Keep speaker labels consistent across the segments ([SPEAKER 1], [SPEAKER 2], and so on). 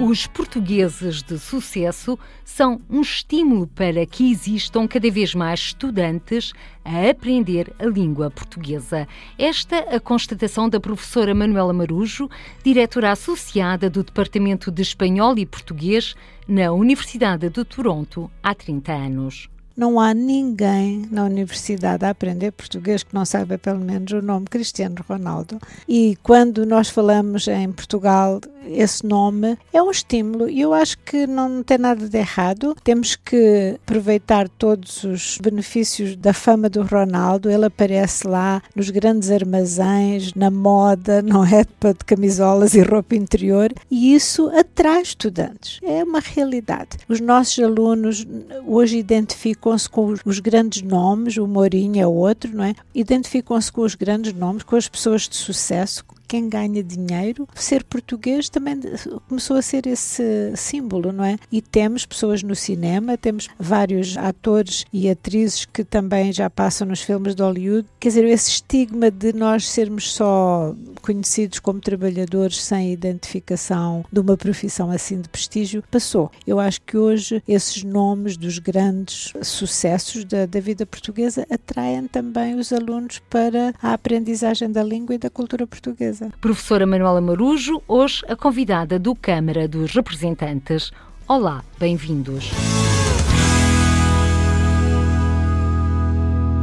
[SPEAKER 1] Os portugueses de sucesso são um estímulo para que existam cada vez mais estudantes a aprender a língua portuguesa. Esta a constatação da professora Manuela Marujo, diretora associada do Departamento de Espanhol e Português na Universidade de Toronto há 30 anos
[SPEAKER 2] não há ninguém na universidade a aprender português que não saiba pelo menos o nome Cristiano Ronaldo. E quando nós falamos em Portugal, esse nome é um estímulo e eu acho que não tem nada de errado. Temos que aproveitar todos os benefícios da fama do Ronaldo. Ele aparece lá nos grandes armazéns, na moda, não é? De camisolas e roupa interior e isso atrai estudantes. É uma realidade. Os nossos alunos hoje identificam identificam-se com os, grandes nomes, o Mourinho é outro, não é? Identificam-se com os grandes nomes, com as pessoas de sucesso, quem ganha dinheiro, ser português também começou a ser esse símbolo, não é? E temos pessoas no cinema, temos vários atores e atrizes que também já passam nos filmes de Hollywood. Quer dizer, esse estigma de nós sermos só conhecidos como trabalhadores sem identificação de uma profissão assim de prestígio passou. Eu acho que hoje esses nomes dos grandes sucessos da, da vida portuguesa atraem também os alunos para a aprendizagem da língua e da cultura portuguesa certeza.
[SPEAKER 1] Professora Manuela Marujo, hoje a convidada do Câmara dos Representantes. Olá, bem-vindos.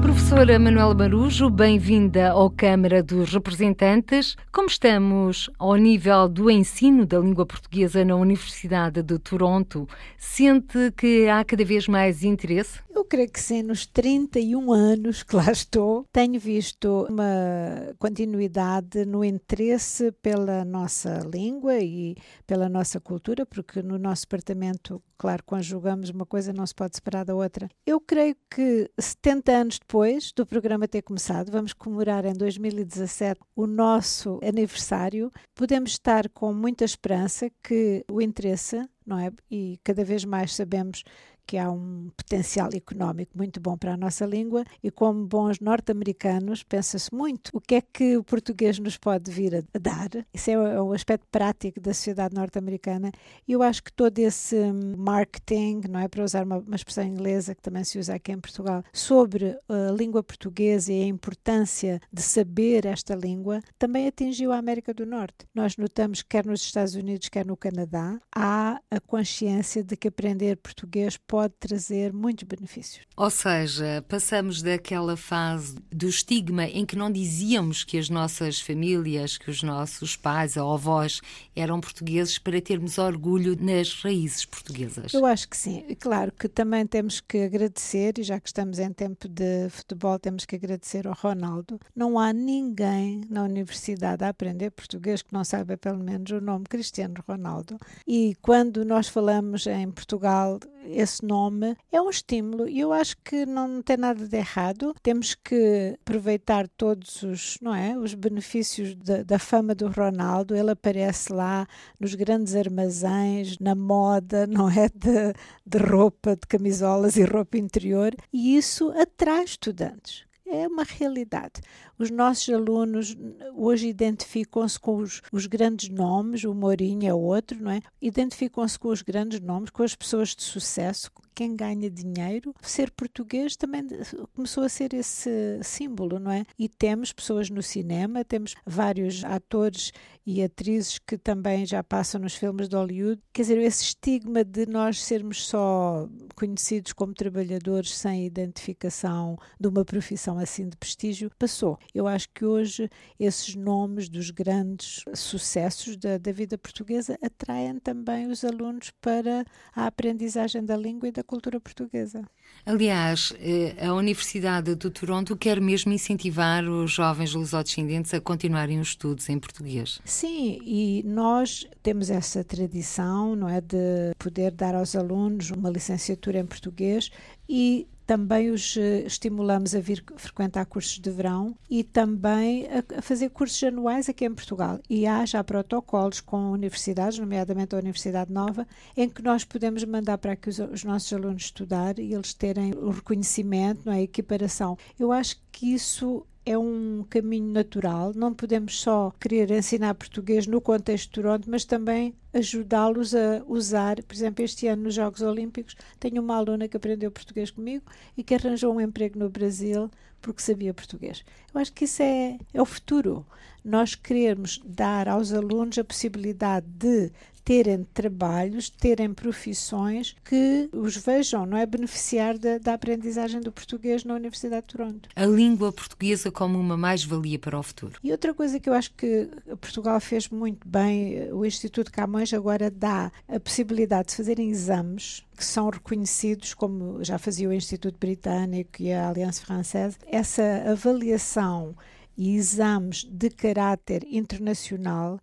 [SPEAKER 1] Professora Manuela Marujo, bem-vinda ao Câmara dos Representantes. Como estamos ao nível do ensino da língua portuguesa na Universidade de Toronto? Sente que há cada vez mais interesse?
[SPEAKER 2] Eu creio que sim, nos 31 anos que lá estou, tenho visto uma continuidade no interesse pela nossa língua e pela nossa cultura, porque no nosso departamento, claro, conjugamos uma coisa, não se pode separar da outra. Eu creio que 70 anos depois do programa ter começado, vamos comemorar em 2017 o nosso aniversário, podemos estar com muita esperança que o interesse, não é? E cada vez mais sabemos que há um potencial económico muito bom para a nossa língua e como bons norte-americanos pensa-se muito o que é que o português nos pode vir a, dar. Isso é o, aspecto prático da sociedade norte-americana e eu acho que todo esse marketing, não é para usar uma, uma expressão inglesa que também se usa aqui em Portugal, sobre a língua portuguesa e a importância de saber esta língua, também atingiu a América do Norte. Nós notamos que quer nos Estados Unidos, quer no Canadá, há a consciência de que aprender português pode pode trazer muitos benefícios.
[SPEAKER 1] Ou seja, passamos daquela fase do estigma em que não dizíamos que as nossas famílias, que os nossos pais ou avós eram portugueses para termos orgulho nas raízes portuguesas.
[SPEAKER 2] Eu acho que sim. Claro que também temos que agradecer, e já que estamos em tempo de futebol, temos que agradecer ao Ronaldo. Não há ninguém na universidade a aprender português que não saiba pelo menos o nome Cristiano Ronaldo. E quando nós falamos em Portugal, esse nome é um estímulo e eu acho que não tem nada de errado. Temos que aproveitar todos os, não é, os benefícios da, da fama do Ronaldo. Ele aparece lá nos grandes armazéns, na moda, não é, de, de roupa, de camisolas e roupa interior e isso atrai estudantes é uma realidade. Os nossos alunos hoje identificam-se com os, os, grandes nomes, o Mourinho é outro, não é? Identificam-se com os grandes nomes, com as pessoas de sucesso, quem ganha dinheiro, ser português também começou a ser esse símbolo, não é? E temos pessoas no cinema, temos vários atores e atrizes que também já passam nos filmes de Hollywood. Quer dizer, esse estigma de nós sermos só conhecidos como trabalhadores sem identificação de uma profissão assim de prestígio passou. Eu acho que hoje esses nomes dos grandes sucessos da, da vida portuguesa atraem também os alunos para a aprendizagem da língua e da cultura portuguesa.
[SPEAKER 1] Aliás, eh, a Universidade de Toronto quer mesmo incentivar os jovens lusodescendentes a continuarem os estudos em português.
[SPEAKER 2] Sim, e nós temos essa tradição, não é, de poder dar aos alunos uma licenciatura em português e também os eh, estimulamos a vir frequentar cursos de verão e também a, fazer cursos anuais aqui em Portugal. E há já protocolos com universidades, nomeadamente a Universidade Nova, em que nós podemos mandar para que os, os nossos alunos estudar e eles terem o reconhecimento, não é? a equiparação. Eu acho que isso é um caminho natural. Não podemos só querer ensinar português no contexto de Toronto, mas também ajudá-los a usar. Por exemplo, este ano nos Jogos Olímpicos, tenho uma aluna que aprendeu português comigo e que arranjou um emprego no Brasil porque sabia português. Eu acho que isso é, é o futuro. Nós queremos dar aos alunos a possibilidade de terem trabalhos, terem profissões que os vejam, não é? Beneficiar da, da aprendizagem do português na Universidade de Toronto.
[SPEAKER 1] A língua portuguesa como uma mais-valia para o futuro.
[SPEAKER 2] E outra coisa que eu acho que Portugal fez muito bem, o Instituto Camões agora dá a possibilidade de fazerem exames que são reconhecidos, como já fazia o Instituto Britânico e a Aliança Francesa, essa avaliação e exames de caráter internacional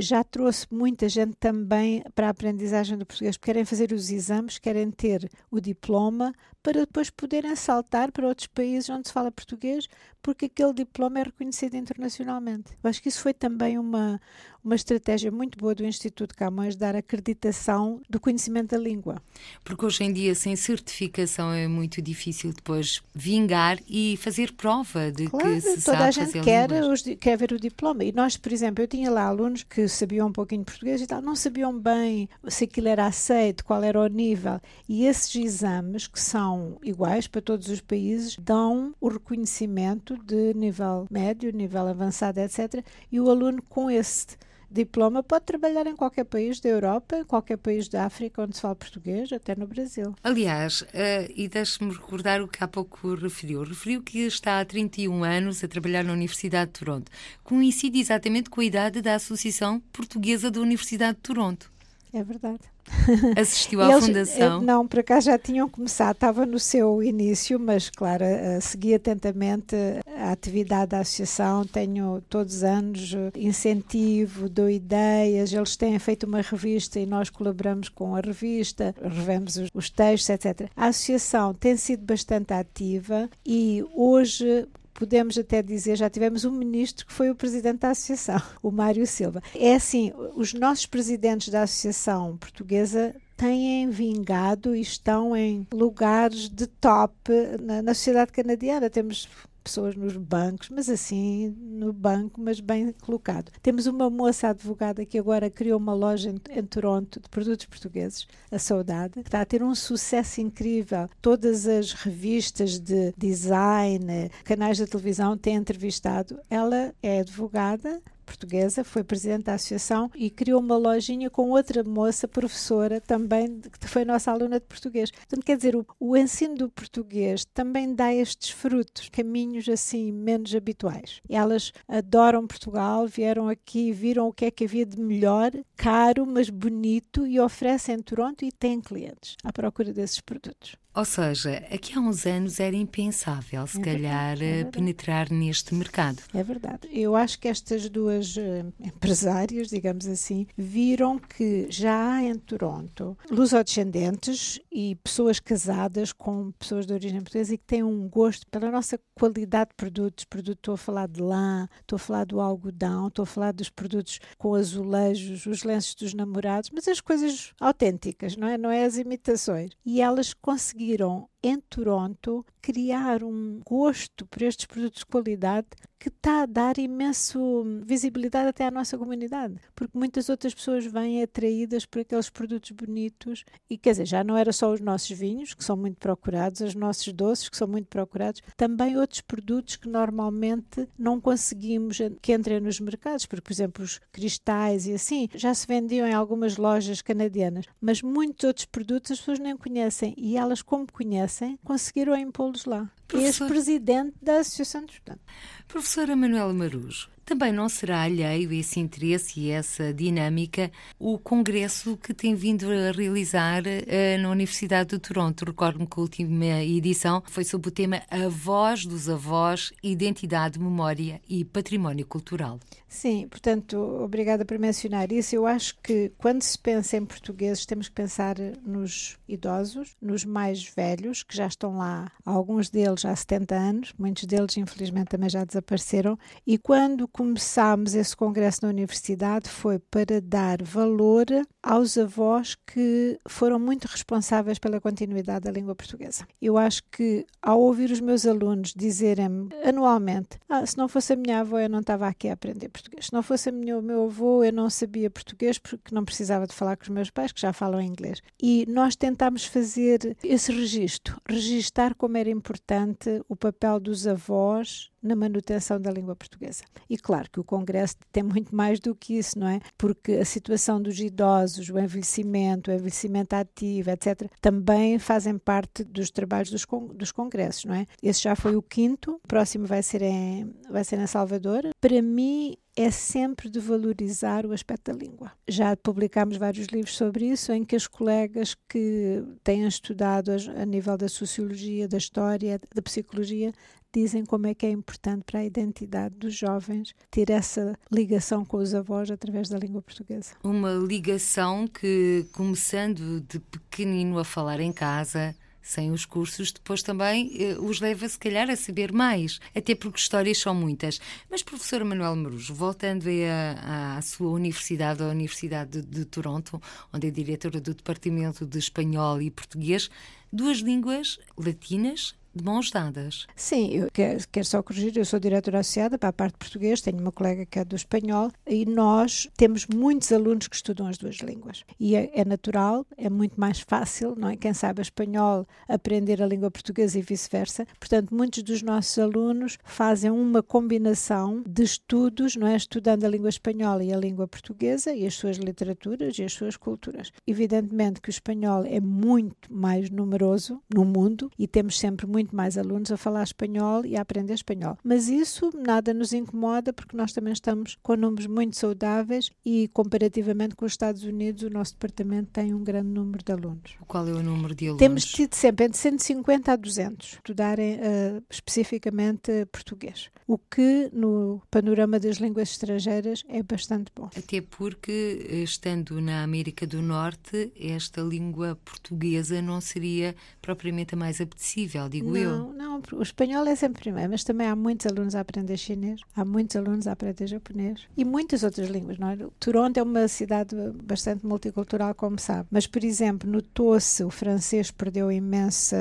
[SPEAKER 2] já trouxe muita gente também para a aprendizagem do português. Querem fazer os exames, querem ter o diploma para depois poderem saltar para outros países onde se fala português, porque aquele diploma é reconhecido internacionalmente. Eu acho que isso foi também uma, uma estratégia muito boa do Instituto Camões dar acreditação do conhecimento da língua.
[SPEAKER 1] Porque hoje em dia, sem certificação, é muito difícil depois vingar e fazer prova de
[SPEAKER 2] claro,
[SPEAKER 1] que se
[SPEAKER 2] toda a gente quer, os, quer ver o diploma. E nós, por exemplo, eu tinha lá alunos que sabiam um pouquinho de português e tal, não sabiam bem se aquilo era aceito, qual era o nível. E esses exames, que são iguais para todos os países, dão o reconhecimento de nível médio, nível avançado, etc. E o aluno com esse diploma pode trabalhar em qualquer país da Europa, em qualquer país da África onde se fala português, até no Brasil.
[SPEAKER 1] Aliás, uh, e deixe-me recordar o que há pouco referiu. Referiu que está há 31 anos a trabalhar na Universidade de Toronto. Coincide exatamente com a idade da Associação Portuguesa da Universidade de Toronto.
[SPEAKER 2] É verdade.
[SPEAKER 1] Assistiu à
[SPEAKER 2] Eles,
[SPEAKER 1] fundação?
[SPEAKER 2] eh, Não, por acaso já tinham começado, estava no seu início, mas claro, eh, segui atentamente a atividade da associação, tenho todos os anos eh, incentivo, dou ideias, eles têm feito uma revista e nós colaboramos com a revista, revemos os, os textos, etc. A associação tem sido bastante ativa e hoje podemos até dizer, já tivemos um ministro que foi o presidente da associação, o Mário Silva. É assim, os nossos presidentes da associação portuguesa têm vingado e estão em lugares de top na, na sociedade canadiana. Temos pessoas nos bancos, mas assim, no banco, mas bem colocado. Temos uma moça advogada que agora criou uma loja em, em, Toronto de produtos portugueses, a Saudade, que está a ter um sucesso incrível. Todas as revistas de design, canais de televisão têm entrevistado. Ela é advogada, portuguesa, foi presidente da associação e criou uma lojinha com outra moça, professora, também, que foi nossa aluna de português. Portanto, quer dizer, o, o ensino do português também dá estes frutos, caminhos assim menos habituais. Elas adoram Portugal, vieram aqui, viram o que é que havia de melhor, caro, mas bonito e oferecem em Toronto e têm clientes à procura desses produtos.
[SPEAKER 1] Ou seja, aqui há uns anos era impensável, se
[SPEAKER 2] É
[SPEAKER 1] calhar,
[SPEAKER 2] verdade, é
[SPEAKER 1] eh,
[SPEAKER 2] verdade.
[SPEAKER 1] penetrar neste mercado.
[SPEAKER 2] É verdade. Eu acho que estas duas eh, empresárias, digamos assim, viram que já há em Toronto lusodescendentes e pessoas casadas com pessoas de origem portuguesa e que têm um gosto pela nossa qualidade de produtos. Produto, estou a falar de lã, estou a falar do algodão, estou a falar dos produtos com azulejos, os lenços dos namorados, mas as coisas autênticas, não é? Não é as imitações. E elas conseguiram you don't em Toronto criar um gosto por estes produtos de qualidade que está a dar imenso visibilidade até à nossa comunidade, porque muitas outras pessoas vêm atraídas por aqueles produtos bonitos e quer dizer, já não era só os nossos vinhos, que são muito procurados, os nossos doces, que são muito procurados, também outros produtos que normalmente não conseguimos que entrem nos mercados, porque, por exemplo, os cristais e assim, já se vendiam em algumas lojas canadianas, mas muitos outros produtos as pessoas nem conhecem e elas, como conhecem, conseguiram impô-los lá. Ex-presidente da Associação de Estudantes.
[SPEAKER 1] Professora Manuela Marujo, também não será alheio esse interesse e essa dinâmica o congresso que tem vindo a realizar uh, na Universidade de Toronto. Recordo-me que a última edição foi sob o tema A Voz dos Avós, Identidade, Memória e Património Cultural.
[SPEAKER 2] Sim, portanto, obrigada por mencionar isso. Eu acho que quando se pensa em portugueses, temos que pensar nos idosos, nos mais velhos, que já estão lá, alguns deles há 70 anos, muitos deles, infelizmente, também já desapareceram. E quando começámos esse congresso na universidade, foi para dar valor aos avós que foram muito responsáveis pela continuidade da língua portuguesa. Eu acho que, ao ouvir os meus alunos dizerem anualmente: ah, se não fosse a minha avó, eu não estava aqui a aprender português. Se não fosse o meu avô, eu não sabia português porque não precisava de falar com os meus pais, que já falam inglês. E nós tentámos fazer esse registro, registar como era importante o papel dos avós na manutenção da língua portuguesa. E claro que o Congresso tem muito mais do que isso, não é? Porque a situação dos idosos, o envelhecimento, o envelhecimento ativo, etc., também fazem parte dos trabalhos dos, con dos congressos, não é? Esse já foi o quinto, o próximo vai ser em, vai ser em Salvador. Para mim, é sempre de valorizar o aspecto da língua. Já publicámos vários livros sobre isso, em que as colegas que têm estudado a nível da sociologia, da história, da psicologia, dizem como é que é importante para a identidade dos jovens ter essa ligação com os avós através da língua portuguesa.
[SPEAKER 1] Uma ligação que, começando de pequenino a falar em casa, sem os cursos, depois também eh, os leva, se calhar, a saber mais, até porque histórias são muitas. Mas, professora Manuel Marujo, voltando à, à sua universidade, a Universidade de, de Toronto, onde é diretora do Departamento de Espanhol e Português, duas línguas latinas de mãos dadas.
[SPEAKER 2] Sim, eu quero, quero só corrigir, eu sou diretora associada para a parte português, tenho uma colega que é do espanhol e nós temos muitos alunos que estudam as duas línguas. E é, é natural, é muito mais fácil, não é? Quem sabe espanhol aprender a língua portuguesa e vice-versa. Portanto, muitos dos nossos alunos fazem uma combinação de estudos, não é? Estudando a língua espanhola e a língua portuguesa e as suas literaturas e as suas culturas. Evidentemente que o espanhol é muito mais numeroso no mundo e temos sempre muito muito mais alunos a falar espanhol e a aprender espanhol. Mas isso nada nos incomoda porque nós também estamos com números muito saudáveis e comparativamente com os Estados Unidos o nosso departamento tem um grande número de alunos.
[SPEAKER 1] Qual é o número de alunos?
[SPEAKER 2] Temos tido sempre entre 150 a 200 estudarem uh, especificamente português, o que no panorama das línguas estrangeiras é bastante bom.
[SPEAKER 1] Até porque estando na América do Norte, esta língua portuguesa não seria propriamente a mais apetecível, digo
[SPEAKER 2] não,
[SPEAKER 1] eu.
[SPEAKER 2] Não, o espanhol é sempre primeiro, mas também há muitos alunos a aprender chinês, há muitos alunos a aprender japonês e muitas outras línguas, não é? Toronto é uma cidade bastante multicultural, como sabe, mas, por exemplo, notou-se o francês perdeu imensa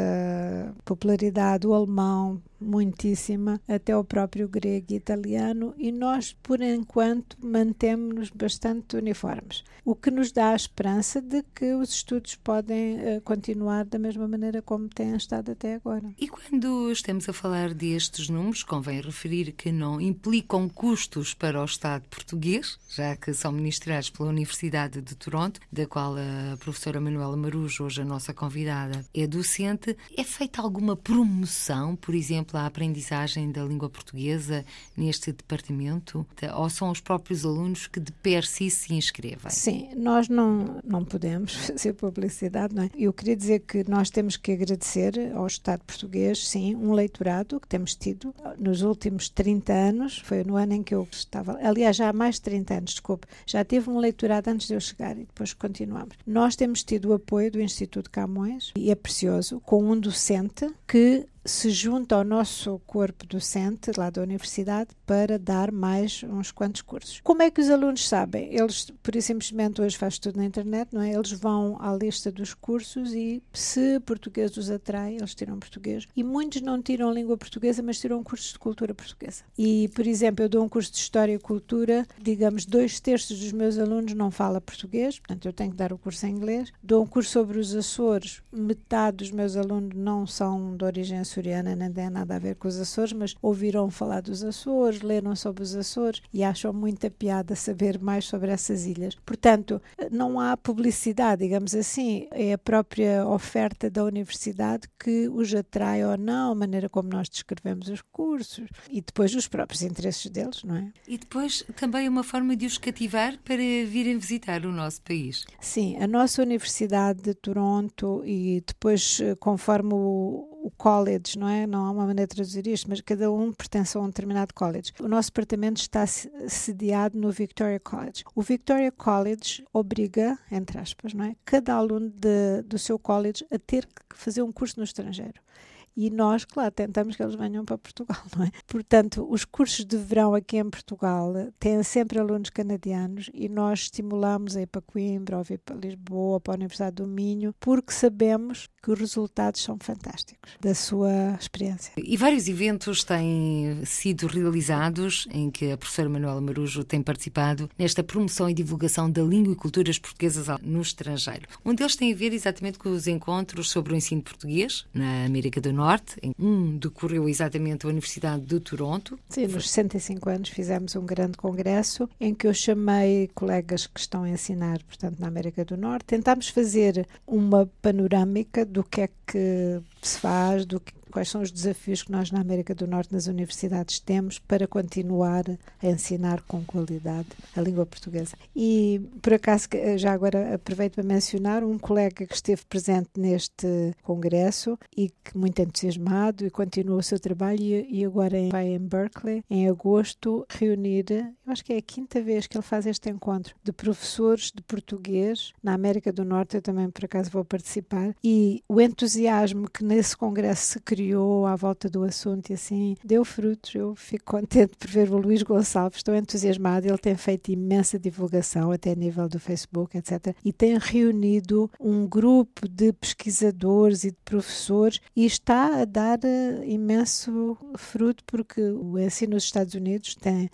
[SPEAKER 2] popularidade, o alemão muitíssima, até o próprio grego e italiano, e nós, por enquanto, mantemos-nos bastante uniformes, o que nos dá a esperança de que os estudos podem uh, continuar da mesma maneira como têm estado até agora.
[SPEAKER 1] E quando estamos a falar destes números, convém referir que não implicam custos para o Estado português, já que são ministrados pela Universidade de Toronto, da qual a professora Manuela Marujo, hoje a nossa convidada, é docente. É feita alguma promoção, por exemplo, exemplo, a aprendizagem da língua portuguesa neste departamento? Ou são os próprios alunos que de per si se inscrevem?
[SPEAKER 2] Sim, nós não, não podemos fazer publicidade, não é? Eu queria dizer que nós temos que agradecer ao Estado português, sim, um leitorado que temos tido nos últimos 30 anos, foi no ano em que eu estava, aliás, já há mais de 30 anos, desculpe, já teve um leitorado antes de eu chegar e depois continuamos. Nós temos tido o apoio do Instituto Camões e é precioso, com um docente que se junta ao nosso corpo docente lá da universidade para dar mais uns quantos cursos. Como é que os alunos sabem? Eles, por isso simplesmente, hoje faz tudo na internet, não é? Eles vão à lista dos cursos e, se português os atrai, eles tiram português. E muitos não tiram língua portuguesa, mas tiram cursos de cultura portuguesa. E, por exemplo, eu dou um curso de História e Cultura, digamos, dois terços dos meus alunos não fala português, portanto, eu tenho que dar o curso em inglês. Dou um curso sobre os Açores, metade dos meus alunos não são de origem açoriana, nem tem nada a ver com os Açores, mas ouviram falar dos Açores, leram sobre os Açores e acham muita piada saber mais sobre essas ilhas. Portanto, não há publicidade, digamos assim, é a própria oferta da universidade que os atrai ou não, a maneira como nós descrevemos os cursos e depois os próprios interesses deles, não é?
[SPEAKER 1] E depois também é uma forma de os cativar para virem visitar o nosso país.
[SPEAKER 2] Sim, a nossa Universidade de Toronto e depois, eh, conforme o, o college, não é? Não há uma maneira de traduzir isto, mas cada um pertence a um determinado college. O nosso departamento está sediado no Victoria College. O Victoria College obriga, entre aspas, não é? Cada aluno de, do seu college a ter que fazer um curso no estrangeiro. E nós, claro, tentamos que eles venham para Portugal, não é? Portanto, os cursos de verão aqui em Portugal têm sempre alunos canadianos e nós estimulamos a ir para Coimbra, ou ir para Lisboa, para a Universidade do Minho, porque sabemos que os resultados são fantásticos da sua experiência.
[SPEAKER 1] E vários eventos têm sido realizados em que a professora Manuela Marujo tem participado nesta promoção e divulgação da língua e culturas portuguesas no estrangeiro. Um deles tem a ver exatamente com os encontros sobre o ensino português na América do Norte. Um decorreu exatamente a Universidade de Toronto.
[SPEAKER 2] Sim, nos 65 anos fizemos um grande congresso em que eu chamei colegas que estão a ensinar, portanto, na América do Norte. Tentámos fazer uma panorâmica do que é que se faz, do que quais são os desafios que nós na América do Norte nas universidades temos para continuar a ensinar com qualidade a língua portuguesa. E por acaso já agora aproveito para mencionar um colega que esteve presente neste congresso e que muito entusiasmado e continua o seu trabalho e, agora vai em Berkeley em agosto reunir, eu acho que é a quinta vez que ele faz este encontro de professores de português na América do Norte, eu também por acaso vou participar e o entusiasmo que nesse congresso se criou criou à volta do assunto e assim deu frutos. Eu fico contente por ver o Luís Gonçalves, estou entusiasmado. Ele tem feito imensa divulgação, até a nível do Facebook, etc. E tem reunido um grupo de pesquisadores e de professores e está a dar uh, imenso fruto porque o ensino nos Estados Unidos tem eh,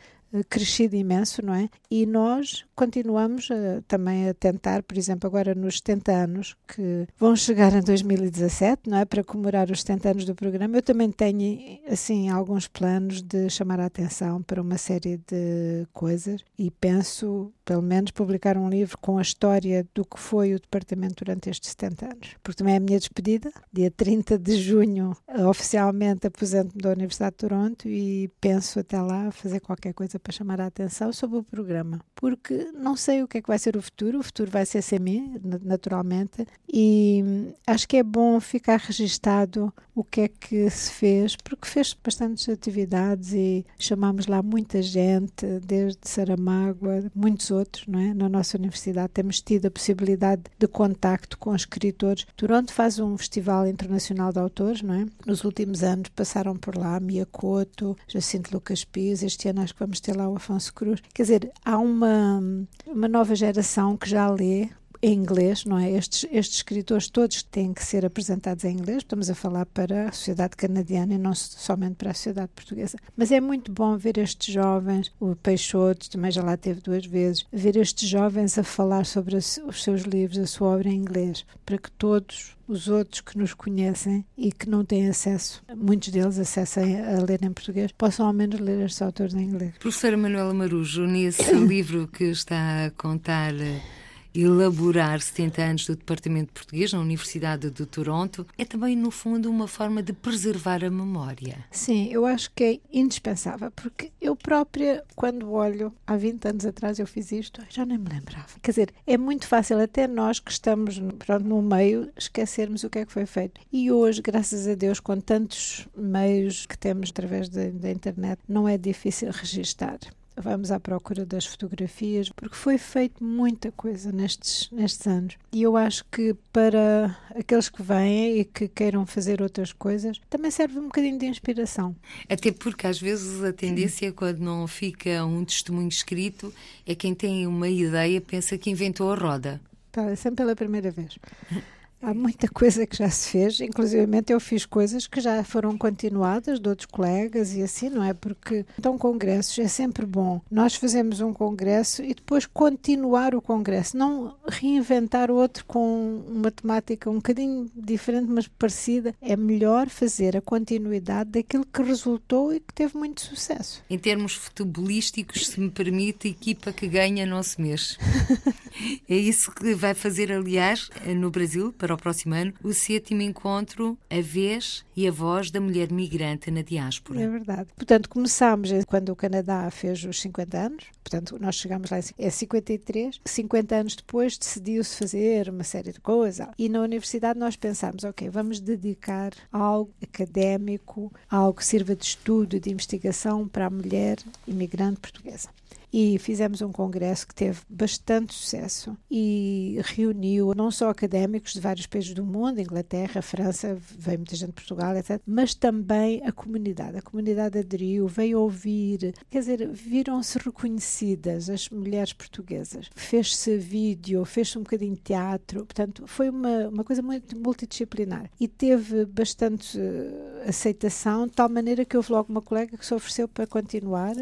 [SPEAKER 2] crescido imenso, não é? E nós continuamos a, também a tentar, por exemplo, agora nos 70 anos que vão chegar em 2017, não é? Para comemorar os 70 anos do programa, eu também tenho, assim, alguns planos de chamar a atenção para uma série de coisas e penso, pelo menos, publicar um livro com a história do que foi o departamento durante estes 70 anos. Porque também é a minha despedida, dia 30 de junho, oficialmente aposento-me da Universidade de Toronto e penso até lá fazer qualquer coisa coisa para chamar a atenção sobre o programa, porque não sei o que é que vai ser o futuro, o futuro vai ser mim, naturalmente, e acho que é bom ficar registado o que é que se fez, porque fez bastantes atividades e chamámos lá muita gente, desde Saramago, muitos outros, não é? Na nossa universidade temos tido a possibilidade de contacto com escritores. Toronto faz um festival internacional de autores, não é? Nos últimos anos passaram por lá Mia Couto, Jacinto Lucas Pires, este ano acho que vamos ter lá o Afonso Cruz. Quer dizer, há uma, uma nova geração que já lê em inglês, não é? Estes, estes escritores todos têm que ser apresentados em inglês. Estamos a falar para a sociedade canadiana e não somente para a sociedade portuguesa. Mas é muito bom ver estes jovens, o Peixoto também já lá teve duas vezes, ver estes jovens a falar sobre os seus livros, a sua obra em inglês, para que todos os outros que nos conhecem e que não têm acesso, muitos deles acessem a ler em português, possam ao menos ler estes autores em inglês.
[SPEAKER 1] Professora Manuela Marujo, nesse livro que está a contar elaborar 70 anos do Departamento Português na Universidade de Toronto é também, no fundo, uma forma de preservar a memória.
[SPEAKER 2] Sim, eu acho que é indispensável, porque eu própria, quando olho, há 20 anos atrás eu fiz isto, já nem me lembrava. Quer dizer, é muito fácil, até nós que estamos pronto, no meio, esquecermos o que é que foi feito. E hoje, graças a Deus, com tantos meios que temos através da, da internet, não é difícil registar vamos à procura das fotografias, porque foi feito muita coisa nestes, nestes anos. E eu acho que para aqueles que vêm e que queiram fazer outras coisas, também serve um bocadinho de inspiração.
[SPEAKER 1] Até porque às vezes a tendência, quando não fica um testemunho escrito, é quem tem uma ideia pensa que inventou a roda.
[SPEAKER 2] É sempre pela primeira vez. Há muita coisa que já se fez, inclusive eu fiz coisas que já foram continuadas de outros colegas e assim, não é? Porque então congressos é sempre bom. Nós fazemos um congresso e depois continuar o congresso, não reinventar outro com uma temática um bocadinho diferente, mas parecida. É melhor fazer a continuidade daquilo que resultou e que teve muito sucesso.
[SPEAKER 1] Em termos futebolísticos, se me permite, a equipa que ganha não se mexe. é isso que vai fazer, aliás, no Brasil, para o próximo ano, o sétimo encontro A Vez e a Voz da Mulher Migrante na Diáspora.
[SPEAKER 2] É verdade. Portanto, começámos quando o Canadá fez os 50 anos, portanto, nós chegámos lá em 53, 50 anos depois decidiu-se fazer uma série de coisas e na universidade nós pensámos, ok, vamos dedicar algo académico, algo que sirva de estudo, de investigação para a mulher imigrante portuguesa e fizemos um congresso que teve bastante sucesso e reuniu não só académicos de vários países do mundo, Inglaterra, França, veio muita gente de Portugal, etc., mas também a comunidade. A comunidade aderiu, veio ouvir, quer dizer, viram-se reconhecidas as mulheres portuguesas. Fez-se vídeo, fez-se um bocadinho de teatro, portanto, foi uma, uma coisa muito multidisciplinar e teve bastante uh, aceitação, de tal maneira que houve logo uma colega que se ofereceu para continuar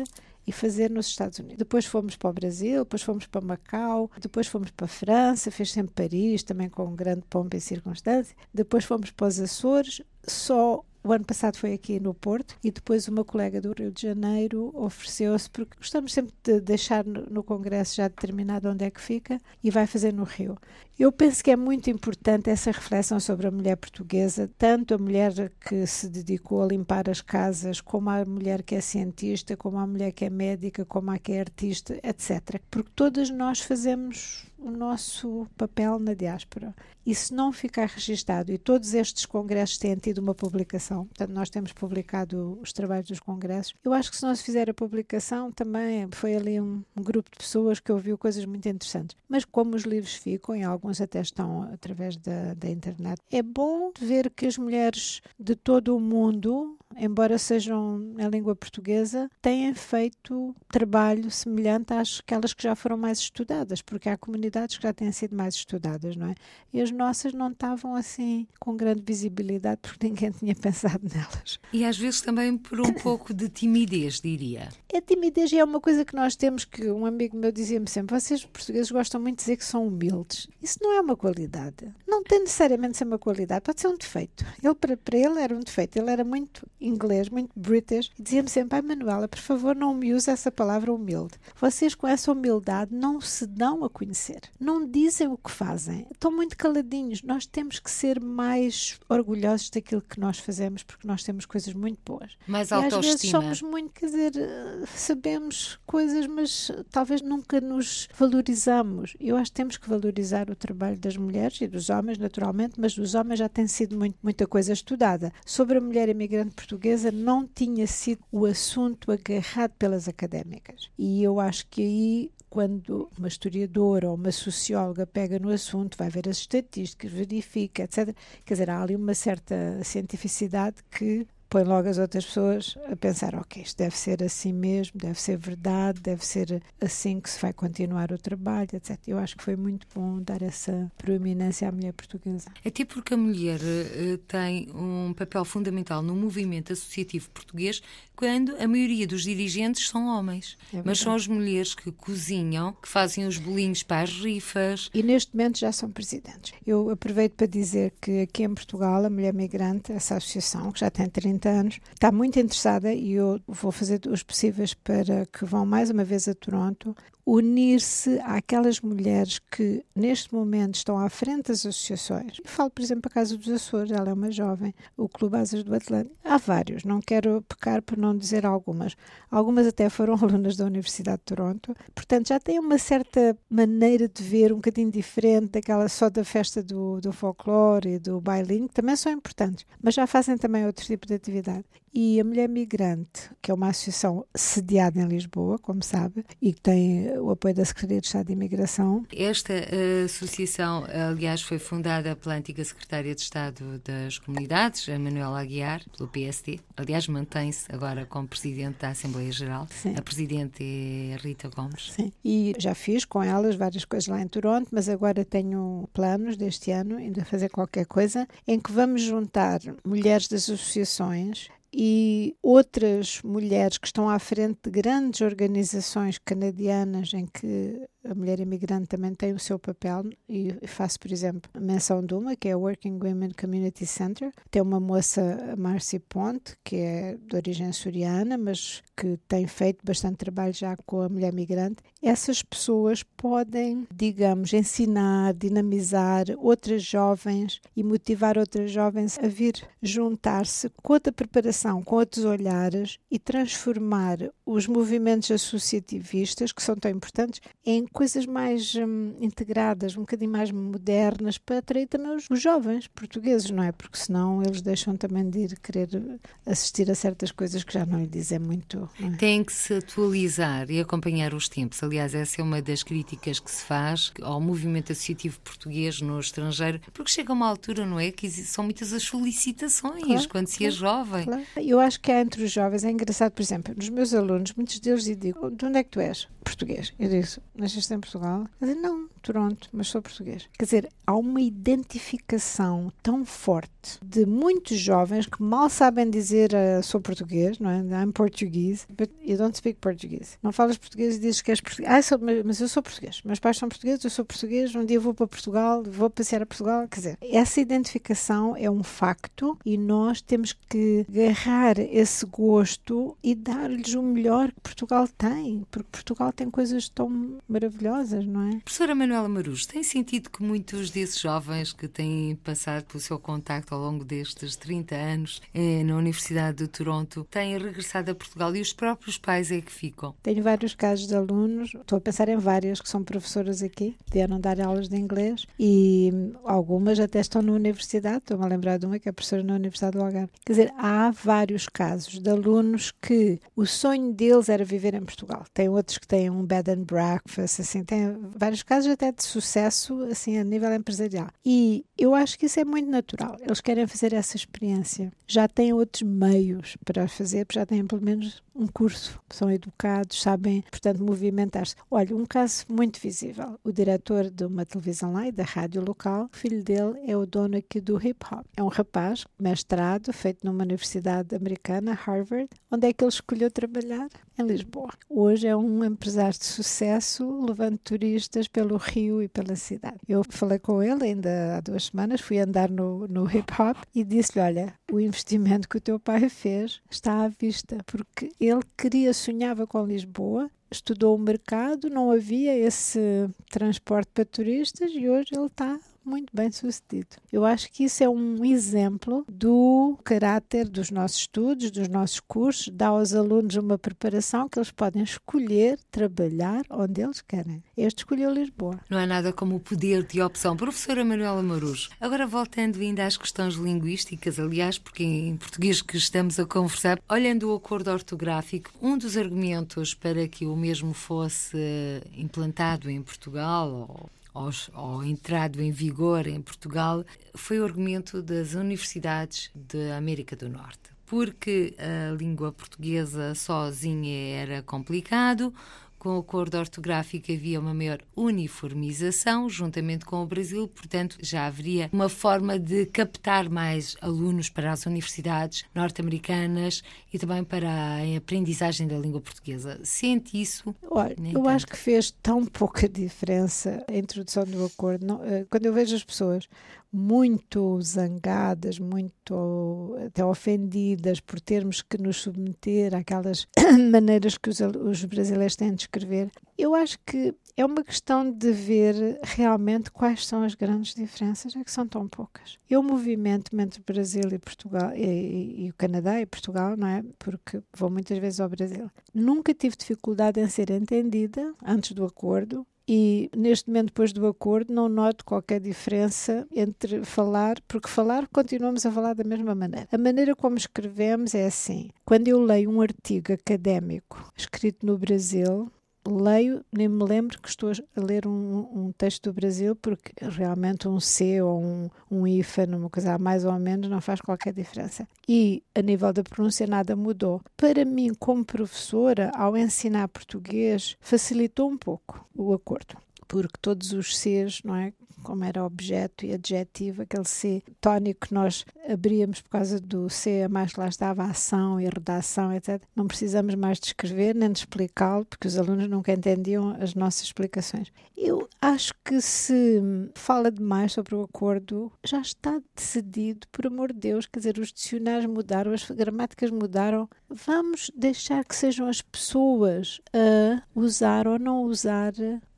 [SPEAKER 2] e fazer nos Estados Unidos. Depois fomos para o Brasil, depois fomos para Macau, depois fomos para a França, fez sempre Paris, também com grande pompa e circunstância. Depois fomos para os Açores, só o ano passado foi aqui no Porto e depois uma colega do Rio de Janeiro ofereceu-se, porque gostamos sempre de deixar no, Congresso já determinado onde é que fica e vai fazer no Rio. Eu penso que é muito importante essa reflexão sobre a mulher portuguesa, tanto a mulher que se dedicou a limpar as casas, como a mulher que é cientista, como a mulher que é médica, como a que é artista, etc. Porque todas nós fazemos o nosso papel na diáspora. E se não ficar registado, e todos estes congressos têm tido uma publicação, portanto, nós temos publicado os trabalhos dos congressos, eu acho que se não se fizer a publicação, também foi ali um, um grupo de pessoas que ouviu coisas muito interessantes. Mas como os livros ficam, e alguns até estão através da, da internet, é bom ver que as mulheres de todo o mundo embora sejam em língua portuguesa, têm feito trabalho semelhante às aquelas que já foram mais estudadas, porque há comunidades que já têm sido mais estudadas, não é? E as nossas não estavam assim com grande visibilidade porque ninguém tinha pensado nelas.
[SPEAKER 1] E às vezes também por um pouco de timidez, diria.
[SPEAKER 2] A timidez é uma coisa que nós temos que um amigo meu dizia-me sempre: vocês portugueses gostam muito de dizer que são humildes. Isso não é uma qualidade. Não tem necessariamente ser uma qualidade, pode ser um defeito. Ele para, para ele era um defeito. Ele era muito inglês, muito british, e dizia-me sempre: Ai, Manuela, por favor, não me use essa palavra humilde. Vocês, com essa humildade, não se dão a conhecer, não dizem o que fazem, estão muito caladinhos. Nós temos que ser mais orgulhosos daquilo que nós fazemos, porque nós temos coisas muito boas.
[SPEAKER 1] Mais autoestima.
[SPEAKER 2] E às vezes somos muito, quer dizer, sabemos coisas, mas talvez nunca nos valorizamos. Eu acho que temos que valorizar o trabalho das mulheres e dos homens, naturalmente, mas dos homens já tem sido muito, muita coisa estudada. Sobre a mulher imigrante portuguesa não tinha sido o assunto agarrado pelas académicas. E eu acho que aí quando uma historiadora ou uma socióloga pega no assunto, vai ver as estatísticas, verifica, etc. Quer dizer, há ali uma certa cientificidade que põe logo as outras pessoas a pensar: ok, isto deve ser assim mesmo, deve ser verdade, deve ser assim que se vai continuar o trabalho, etc. Eu acho que foi muito bom dar essa proeminência à mulher portuguesa.
[SPEAKER 1] Até porque a mulher uh, tem um papel fundamental no movimento associativo português quando a maioria dos dirigentes são homens. É Mas são as mulheres que cozinham, que fazem os bolinhos para as rifas.
[SPEAKER 2] E neste momento já são presidentes. Eu aproveito para dizer que aqui em Portugal, a Mulher Migrante, essa associação, que já tem 30 anos, está muito interessada e eu vou fazer os possíveis para que vão mais uma vez a Toronto unir-se àquelas mulheres que neste momento estão à frente das associações. Eu falo, por exemplo, a Casa dos Açores, ela é uma jovem, o Clube Asas do Atlântico. Há vários, não quero pecar por não dizer algumas. Algumas até foram alunas da Universidade de Toronto, portanto já têm uma certa maneira de ver um bocadinho diferente daquela só da festa do, do folclore e do bailinho, que também são importantes, mas já fazem também outro tipo de atividade. E a Mulher Migrante, que é uma associação sediada em Lisboa, como sabe, e que tem o apoio da Secretaria de Estado de Imigração.
[SPEAKER 1] Esta associação, aliás, foi fundada pela antiga Secretária de Estado das Comunidades, a Manuela Aguiar, pelo PSD. Aliás, mantém-se agora como Presidente da Assembleia Geral. Sim. A Presidente é Rita Gomes.
[SPEAKER 2] Sim, e já fiz com elas várias coisas lá em Toronto, mas agora tenho planos deste ano, ainda fazer qualquer coisa, em que vamos juntar mulheres das associações e outras mulheres que estão à frente de grandes organizações canadianas em que a mulher imigrante também tem o seu papel e faço, por exemplo, menção de uma, que é a Working Women Community Center. Tem uma moça, Marcy Ponte, que é de origem suriana, mas que tem feito bastante trabalho já com a mulher migrante. Essas pessoas podem, digamos, ensinar, dinamizar outras jovens e motivar outras jovens a vir juntar-se com outra preparação, com outros olhares e transformar os movimentos associativistas, que são tão importantes, em coisas mais hum, integradas, um bocadinho mais modernas, para atrair também os, os, jovens portugueses, não é? Porque senão eles deixam também de ir querer assistir a certas coisas que já não lhe dizem muito.
[SPEAKER 1] É? Tem que se atualizar e acompanhar os tempos. Aliás, essa é uma das críticas que se faz ao movimento associativo português no estrangeiro, porque chega uma altura, não é? Que são muitas as solicitações claro, quando se é claro, jovem. Claro.
[SPEAKER 2] Eu acho que há entre os jovens, é engraçado, por exemplo, nos meus alunos, muitos deles eu digo, de onde é que tu és? Português. Eu disse, nasceste em Portugal? Eu disse, não, Toronto, mas sou português. Quer dizer, há uma identificação tão forte de muitos jovens que mal sabem dizer uh, sou português, não é? I'm Portuguese, but you don't speak Portuguese. Não falas português e dizes que és português. Ah, mas eu sou português. Meus pais são portugueses, eu sou português. Um dia vou para Portugal, vou passear a Portugal. Quer dizer, essa identificação é um facto e nós temos que agarrar esse gosto e dar-lhes o melhor que Portugal tem, porque Portugal tem coisas tão maravilhosas, não é?
[SPEAKER 1] Professora Manuela tem sentido que muitos desses jovens que têm passado pelo seu contacto ao longo destes 30 anos eh, na Universidade de Toronto têm regressado a Portugal e os próprios pais é que ficam?
[SPEAKER 2] Tenho vários casos de alunos, estou a pensar em várias que são professoras aqui, vieram dar aulas de inglês e algumas até estão na universidade, estou-me a lembrar de uma que é professora na Universidade do Algarve. Quer dizer, há vários casos de alunos que o sonho deles era viver em Portugal. Tem outros que têm um bed and breakfast, assim, tem vários casos até de sucesso, assim, a nível empresarial. E eu acho que isso é muito natural. Eles querem fazer essa experiência. Já têm outros meios para fazer, já têm pelo menos um curso, são educados, sabem, portanto, movimentar-se. Olha, um caso muito visível: o diretor de uma televisão lá e da rádio local, o filho dele é o dono aqui do hip hop. É um rapaz, mestrado, feito numa universidade americana, Harvard. Onde é que ele escolheu trabalhar? Em Lisboa. Hoje é um empresário de sucesso, levando turistas pelo Rio e pela cidade. Eu falei com ele ainda há duas semanas, fui andar no, no hip hop e disse-lhe: Olha, o investimento que o teu pai fez está à vista, porque ele queria, sonhava com Lisboa, estudou o mercado, não havia esse transporte para turistas e hoje ele está muito bem sucedido. Eu acho que isso é um exemplo do caráter dos nossos estudos, dos nossos cursos, dá aos alunos uma preparação que eles podem escolher trabalhar onde eles querem. Este escolheu Lisboa.
[SPEAKER 1] Não há nada como o poder de opção. Professora Manuela Marujo, agora voltando ainda às questões linguísticas, aliás, porque em português que estamos a conversar, olhando o acordo ortográfico, um dos argumentos para que o mesmo fosse implantado em Portugal ou ao, entrado em vigor em Portugal foi o argumento das universidades da América do Norte. Porque a língua portuguesa sozinha era complicado, com o acordo ortográfico havia uma maior uniformização, juntamente com o Brasil, portanto, já haveria uma forma de captar mais alunos para as universidades norte-americanas e também para a aprendizagem da língua portuguesa. Sente isso?
[SPEAKER 2] Olha, eu tanto. acho que fez tão pouca diferença a introdução do acordo. Não, eh, quando eu vejo as pessoas muito zangadas, muito até ofendidas por termos que nos submeter àquelas maneiras que os, os brasileiros têm de escrever. Eu acho que é uma questão de ver realmente quais são as grandes diferenças, é que são tão poucas. Eu movimento entre o Brasil e Portugal e, e, e, o Canadá e Portugal, não é? Porque vou muitas vezes ao Brasil. Nunca tive dificuldade em ser entendida antes do acordo e neste momento, depois do acordo, não noto qualquer diferença entre falar, porque falar continuamos a falar da mesma maneira. A maneira como escrevemos é assim: quando eu leio um artigo académico escrito no Brasil, leio, nem me lembro que estou a ler um, um texto do Brasil, porque realmente um C ou um, um IFA, numa coisa mais ou menos, não faz qualquer diferença. E a nível da pronúncia nada mudou. Para mim, como professora, ao ensinar português, facilitou um pouco o acordo porque todos os Cs, não é? Como era objeto e adjetivo, aquele C tónico que nós abríamos por causa do C a mais que lá estava, ação e redação, etc. Não precisamos mais de escrever nem de explicá-lo, porque os alunos nunca entendiam as nossas explicações. Eu acho que se fala demais sobre o acordo, já está decidido, por amor de Deus, quer dizer, os dicionários mudaram, as gramáticas mudaram. Vamos deixar que sejam as pessoas a usar ou não usar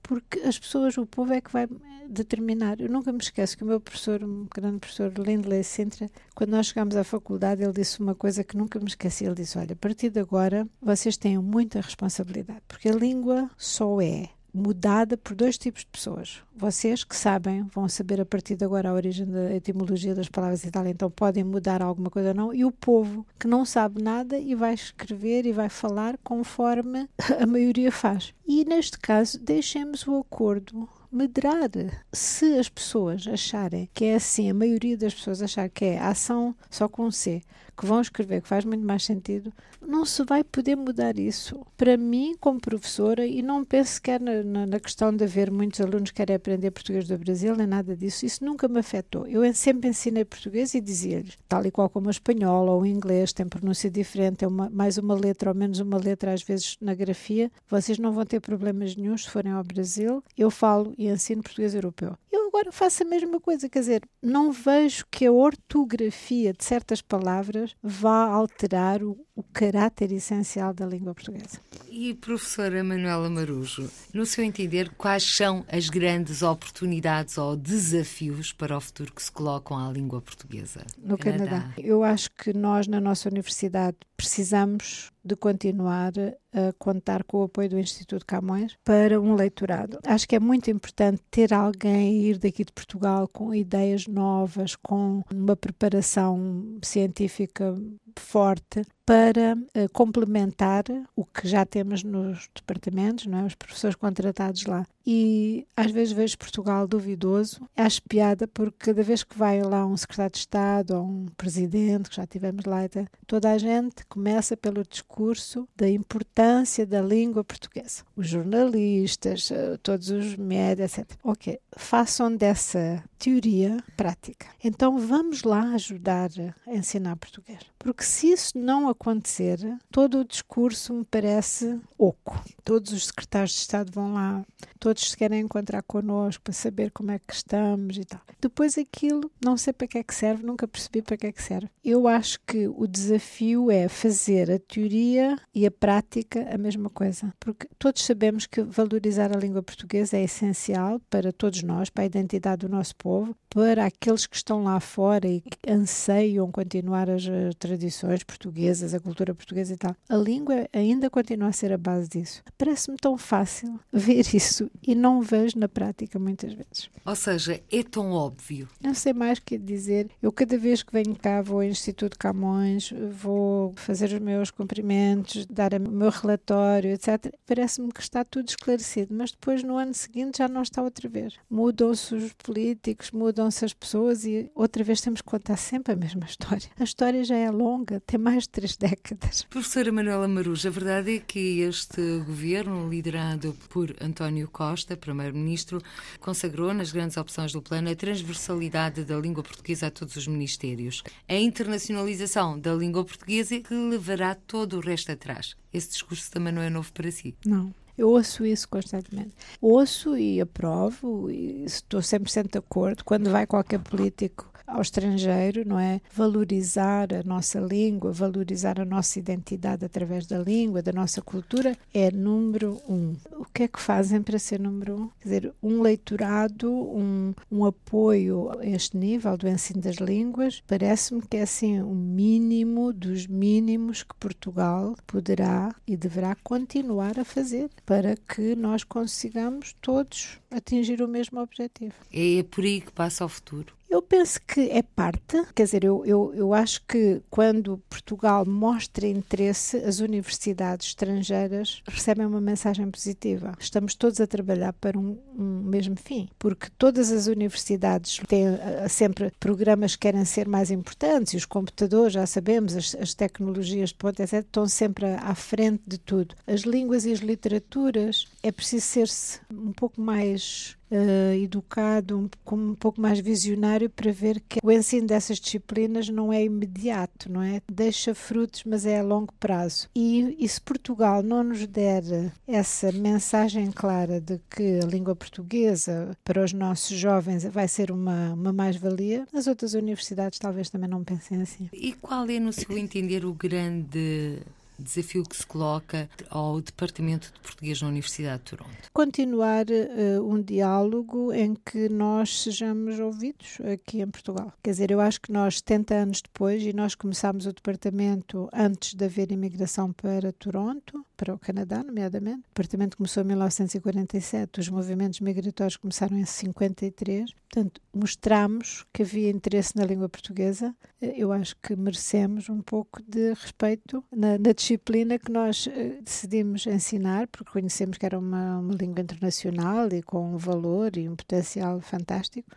[SPEAKER 2] porque as pessoas, o povo é que vai determinar. Eu nunca me esqueço que o meu professor, um grande professor Lindley Sintra, quando nós chegámos à faculdade, ele disse uma coisa que nunca me esqueci. Ele disse: Olha, a partir de agora vocês têm muita responsabilidade, porque a língua só é mudada por dois tipos de pessoas. Vocês que sabem, vão saber a partir de agora a origem da etimologia das palavras e tal, então podem mudar alguma coisa ou não, e o povo que não sabe nada e vai escrever e vai falar conforme a maioria faz. E neste caso, deixemos o acordo medrar. Se as pessoas acharem que é assim, a maioria das pessoas achar que é ação só com C, que vão escrever, que faz muito mais sentido, não se vai poder mudar isso. Para mim, como professora, e não penso sequer na, na, questão de haver muitos alunos que querem aprender português do Brasil, nem nada disso, isso nunca me afetou. Eu sempre ensinei português e dizia-lhes, tal e qual como o espanhol ou o inglês, tem pronúncia diferente, é uma, mais uma letra ou menos uma letra às vezes na grafia, vocês não vão ter problemas nenhum se forem ao Brasil. Eu falo e ensino português europeu. Eu agora faço a mesma coisa, quer dizer, não vejo que a ortografia de certas palavras vá alterar o, o caráter essencial da língua portuguesa.
[SPEAKER 1] E professora Manuela Marujo, no seu entender, quais são as grandes oportunidades ou desafios para o futuro que se colocam à língua portuguesa?
[SPEAKER 2] No Canadá. Canadá. Eu acho que nós, na nossa universidade, precisamos de continuar a contar com o apoio do Instituto Camões para um leitorado. Acho que é muito importante ter alguém ir daqui de Portugal com ideias novas, com uma preparação científica forte para uh, complementar o que já temos nos departamentos, não é? os professores contratados lá. E às vezes vejo Portugal duvidoso. Acho piada porque cada vez que vai lá um secretário de Estado ou um presidente, que já tivemos lá, toda a gente começa pelo discurso da importância da língua portuguesa. Os jornalistas, eh, todos os médias, etc. Ok, façam dessa teoria prática. Então vamos lá ajudar a ensinar português. Porque se isso não acontecer, todo o discurso me parece oco. Todos os secretários de Estado vão lá, todos se querem encontrar connosco para saber como é que estamos e tal. Depois aquilo, não sei para que é que serve, nunca percebi para que é que serve. Eu acho que o desafio é fazer a teoria e a prática a mesma coisa. Porque todos sabemos que valorizar a língua portuguesa é essencial para todos nós, para a identidade do nosso povo, para aqueles que estão lá fora e que anseiam continuar as tradições portuguesas, a cultura portuguesa e tal. A língua ainda continua a ser a base disso. Parece-me tão fácil ver isso e não vejo na prática muitas vezes.
[SPEAKER 1] Ou seja, é tão óbvio.
[SPEAKER 2] Não sei mais o que dizer. Eu cada vez que venho cá vou ao Instituto Camões, vou fazer os meus cumprimentos, dar o meu relatório, etc. Parece-me que está tudo esclarecido, mas depois no ano seguinte já não está outra vez. Mudam-se os políticos, mudam-se as pessoas e outra vez temos que contar sempre a mesma história. A história já é longa, tem mais de três décadas.
[SPEAKER 1] Professora Manuela Maruja, a verdade é que este governo, liderado por António Costa, Primeiro-Ministro, consagrou nas grandes opções do plano a transversalidade da língua portuguesa a todos os ministérios, a internacionalização da língua portuguesa que levará todo o resto atrás. Esse discurso também não é novo para si?
[SPEAKER 2] Não. Eu ouço isso constantemente. Ouço e aprovo, e estou 100% de acordo. Quando vai qualquer político ao estrangeiro, não é? Valorizar a nossa língua, valorizar a nossa identidade através da língua, da nossa cultura, é número um. O que é que fazem para ser número um? Quer dizer, um leitorado, um, um apoio a este nível do ensino das línguas, parece-me que é assim o um mínimo dos mínimos que Portugal poderá e deverá continuar a fazer para que nós consigamos todos atingir o mesmo objetivo.
[SPEAKER 1] É por aí que passa o futuro.
[SPEAKER 2] Eu penso que é parte, quer dizer, eu, eu, eu acho que quando Portugal mostra interesse, as universidades estrangeiras recebem uma mensagem positiva. Estamos todos a trabalhar para um, um mesmo fim, porque todas as universidades têm uh, sempre programas que querem ser mais importantes e os computadores, já sabemos, as, as tecnologias de ponta, etc., estão sempre à frente de tudo. As línguas e as literaturas, é preciso ser-se um pouco mais uh, educado, um, um pouco mais visionário para ver que o ensino dessas disciplinas não é imediato, não é? Deixa frutos, mas é a longo prazo. E, e se Portugal não nos der essa mensagem clara de que a língua portuguesa para os nossos jovens vai ser uma, uma mais-valia, as outras universidades talvez também não pensem assim.
[SPEAKER 1] E qual é, no seu entender, o grande desafio que se coloca ao Departamento de Português na Universidade de Toronto?
[SPEAKER 2] Continuar uh, um diálogo em que nós sejamos ouvidos aqui em Portugal. Quer dizer, eu acho que nós, 70 anos depois, e nós começámos o departamento antes de haver imigração para Toronto, para o Canadá, nomeadamente. O departamento começou em 1947, os movimentos migratórios começaram em 53. Portanto, mostramos que havia interesse na língua portuguesa. Eh, eu acho que merecemos um pouco de respeito na, na disciplina que nós uh, decidimos ensinar, porque conhecemos que era uma, uma língua internacional e com um valor e um potencial fantástico.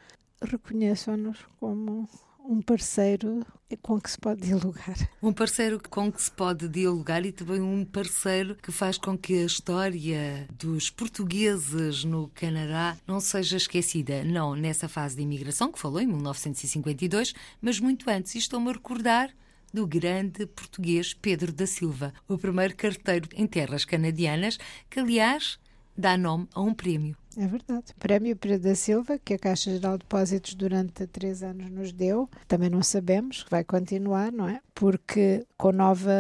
[SPEAKER 2] Reconheçam-nos como um parceiro com que se pode dialogar.
[SPEAKER 1] Um parceiro com que se pode dialogar e também um parceiro que faz com que a história dos portugueses no Canadá não seja esquecida. Não nessa fase de imigração que falou em 1952, mas muito antes. E estou-me a recordar do grande português Pedro da Silva, o primeiro carteiro em terras canadianas, que aliás dá nome a um prémio.
[SPEAKER 2] É verdade. Prémio Pedro da Silva, que a Caixa Geral de Depósitos durante três anos nos deu, também não sabemos, vai continuar, não é? Porque com nova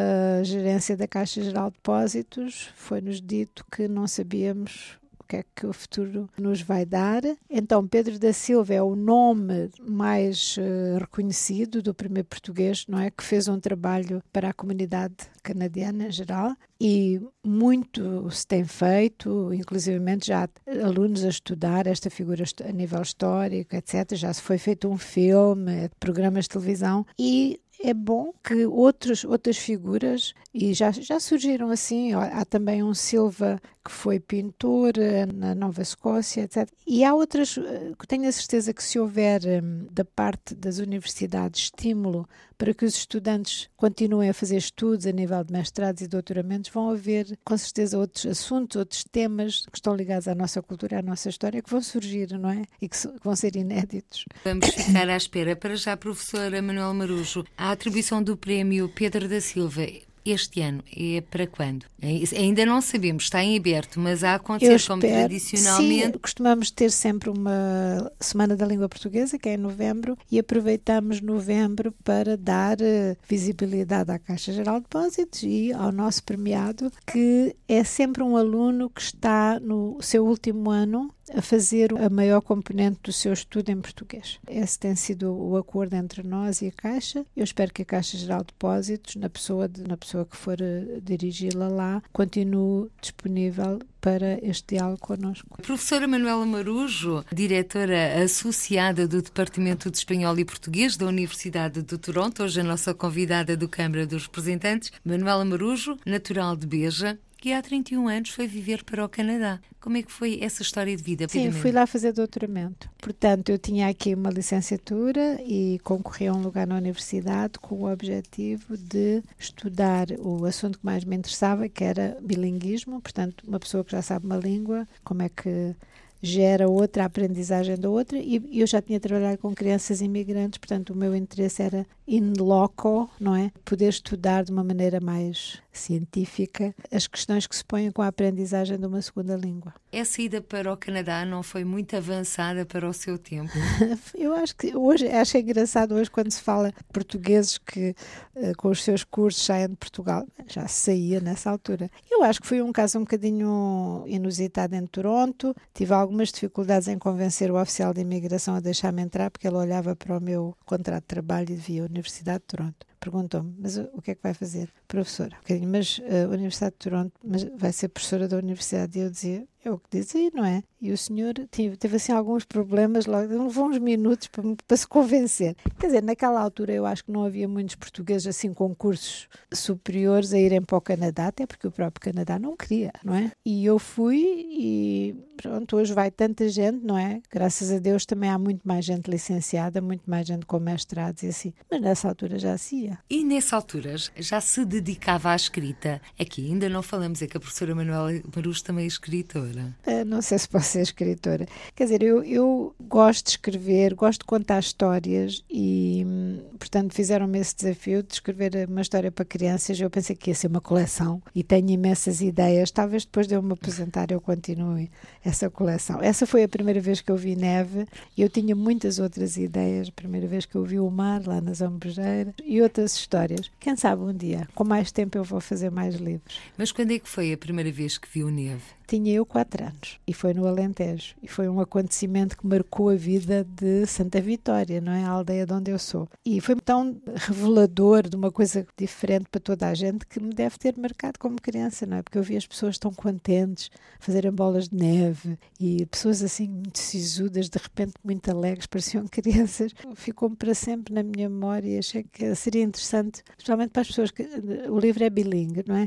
[SPEAKER 2] gerência da Caixa Geral de Depósitos foi-nos dito que não sabíamos que é que o futuro nos vai dar. Então, Pedro da Silva é o nome mais uh, reconhecido do primeiro português, não é? Que fez um trabalho para a comunidade canadiana em geral e muito se tem feito, inclusivamente já há alunos a estudar esta figura a nível histórico, etc. Já se foi feito um filme, programas de televisão e é bom que outros, outras figuras, e já, já surgiram assim, há também um Silva que foi pintor eh, na Nova Escócia, etc. E há outras, eh, tenho a certeza que se houver hum, da parte das universidades estímulo para que os estudantes continuem a fazer estudos a nível de mestrados e doutoramentos, vão haver com certeza outros assuntos, outros temas que estão ligados à nossa cultura, à nossa história, que vão surgir, não é? E que vão ser inéditos.
[SPEAKER 1] Vamos ficar à espera. Para já, professora Manuel Marujo, a atribuição do prémio Pedro da Silva este ano é para quando? É ainda não sabemos, está em aberto, mas a acontecer espero, como tradicionalmente.
[SPEAKER 2] Sim, costumamos ter sempre uma Semana da Língua Portuguesa, que é em novembro, e aproveitamos novembro para dar eh, visibilidade à Caixa Geral de Depósitos e ao nosso premiado, que é sempre um aluno que está no seu último ano a fazer a maior componente do seu estudo em português. Esse tem sido o acordo entre nós e a Caixa. Eu espero que a Caixa Geral de Depósitos, na pessoa, de, na pessoa que for eh, dirigi-la lá, continue disponível para este diálogo connosco.
[SPEAKER 1] Professora Manuela Marujo, diretora associada do Departamento de Espanhol e Português da Universidade de Toronto, hoje a nossa convidada do Câmara dos Representantes, Manuela Marujo, natural de Beja, que há 31 anos foi viver para o Canadá. Como é que foi essa história de vida?
[SPEAKER 2] Sim, fui lá fazer doutoramento. Portanto, eu tinha aqui uma licenciatura e concorri a um lugar na universidade com o objetivo de estudar o assunto que mais me interessava, que era bilinguismo. Portanto, uma pessoa que já sabe uma língua, como é que gera outra aprendizagem da outra e eu já tinha trabalhado com crianças imigrantes, portanto o meu interesse era in loco, não é? Poder estudar de uma maneira mais científica as questões que se põem com a aprendizagem de uma segunda língua.
[SPEAKER 1] Essa ida para o Canadá não foi muito avançada para o seu tempo?
[SPEAKER 2] eu acho que hoje, acho engraçado hoje quando se fala portugueses que uh, com os seus cursos saem de Portugal, já saía nessa altura. Eu acho que foi um caso um bocadinho inusitado em Toronto, tive algumas dificuldades em convencer o oficial de imigração a deixar-me entrar porque ele olhava para o meu contrato de trabalho e via Universidade de Toronto. Perguntou-me, mas o que é que vai fazer? Professora. Um mas uh, a Universidade de Toronto mas vai ser professora da universidade. E eu dizia, É o que dizia, não é? E o senhor teve, teve assim alguns problemas, logo, levou uns minutos para, para, se convencer. Quer dizer, naquela altura eu acho que não havia muitos portugueses assim com cursos superiores a irem para o Canadá, até porque o próprio Canadá não queria, não é? E eu fui e pronto, hoje vai tanta gente, não é? Graças a Deus também há muito mais gente licenciada, muito mais gente com mestrados e assim. Mas nessa altura já se ia.
[SPEAKER 1] E nessa altura já se dedicava à escrita. Aqui ainda não falamos, é que a professora Manuela Marus também é escritora.
[SPEAKER 2] É, não sei se posso ser escritora. Quer dizer, eu, eu gosto de escrever, gosto de contar histórias e, portanto, fizeram-me esse desafio de escrever uma história para crianças. Eu pensei que ia ser uma coleção e tenho imensas ideias. Talvez depois de eu me apresentar eu continue essa coleção. Essa foi a primeira vez que eu vi neve e eu tinha muitas outras ideias. A primeira vez que eu vi o mar lá nas Zambojeiras e outras histórias. Quem sabe um dia, com mais tempo, eu vou fazer mais livros.
[SPEAKER 1] Mas quando é que foi a primeira vez que viu neve?
[SPEAKER 2] Tinha eu quatro anos e foi no Alentejo. E foi um acontecimento que marcou a vida de Santa Vitória, não é? A aldeia de onde eu sou. E foi tão revelador de uma coisa diferente para toda a gente que me deve ter marcado como criança, não é? Porque eu vi as pessoas tão contentes fazerem bolas de neve e pessoas assim muito sisudas, de repente muito alegres, pareciam crianças. Ficou-me para sempre na minha memória e achei que seria interessante, especialmente para as pessoas que o livro é bilingue, não é?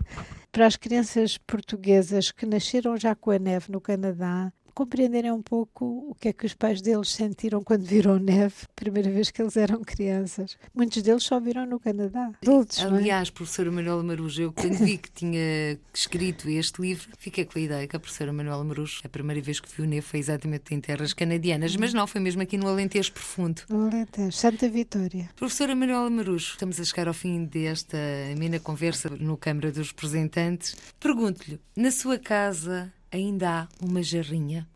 [SPEAKER 2] Para as crianças portuguesas que nasceram já com a neve no Canadá, compreenderem um pouco o que é que os pais deles sentiram quando viram neve, primeira vez que eles eram crianças. Muitos deles só viram no Canadá. Adultos,
[SPEAKER 1] é? Aliás, é? professora Manuela Marujo, eu quando vi que tinha escrito este livro, fiquei com a ideia que a professora Manuela Marujo, a primeira vez que viu neve foi exatamente em terras canadianas, mas não, foi mesmo aqui no Alentejo Profundo.
[SPEAKER 2] No Alentejo, Santa Vitória.
[SPEAKER 1] Professora Manuela Marujo, estamos a chegar ao fim desta amena conversa no Câmara dos Representantes. Pergunto-lhe, na sua casa ainda há uma jarrinha.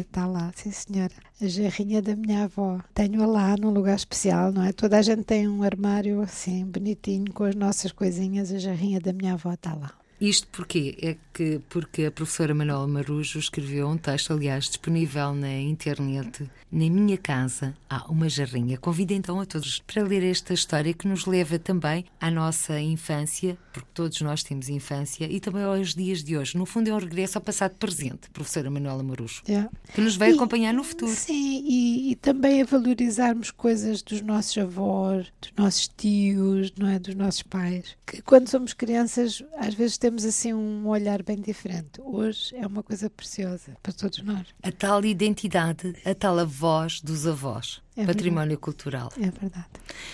[SPEAKER 2] Está lá, sim senhora. A jarrinha da minha avó. Tenho-a lá num lugar especial, não é? Toda a gente tem um armário assim, bonitinho, com as nossas coisinhas. A jarrinha da minha avó está lá.
[SPEAKER 1] Isto porquê? É que porque a professora Manuela Marujo escreveu um texto, aliás, disponível na internet. Na minha casa há uma jarrinha. Convido então a todos para ler esta história que nos leva também à nossa infância, porque todos nós temos infância, e também aos dias de hoje. No fundo, é um regresso ao passado presente, professora Manuela Marujo, yeah. que nos vai e, acompanhar no futuro.
[SPEAKER 2] Sim, e, e, também a valorizarmos coisas dos nossos avós, dos nossos tios, não é? Dos nossos pais. Que quando somos crianças, às vezes temos assim um olhar bem diferente. Hoje é uma coisa preciosa para todos nós.
[SPEAKER 1] A tal identidade, a tal voz dos avós. É património
[SPEAKER 2] verdade.
[SPEAKER 1] cultural.
[SPEAKER 2] É verdade.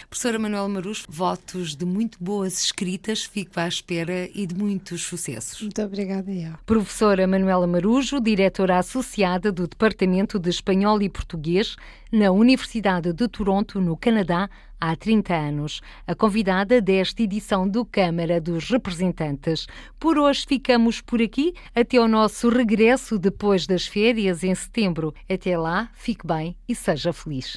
[SPEAKER 1] Professora Manuel Marus, votos de muito boas escritas, fico à espera e de muitos sucessos.
[SPEAKER 2] Muito obrigada, eu.
[SPEAKER 1] Professora Manuela Marujo, diretora associada do Departamento de Espanhol e Português na Universidade de Toronto, no Canadá, há 30 anos. A convidada desta edição do Câmara dos Representantes. Por hoje ficamos por aqui, até o nosso regresso depois das férias em setembro. Até lá, fique bem e seja feliz.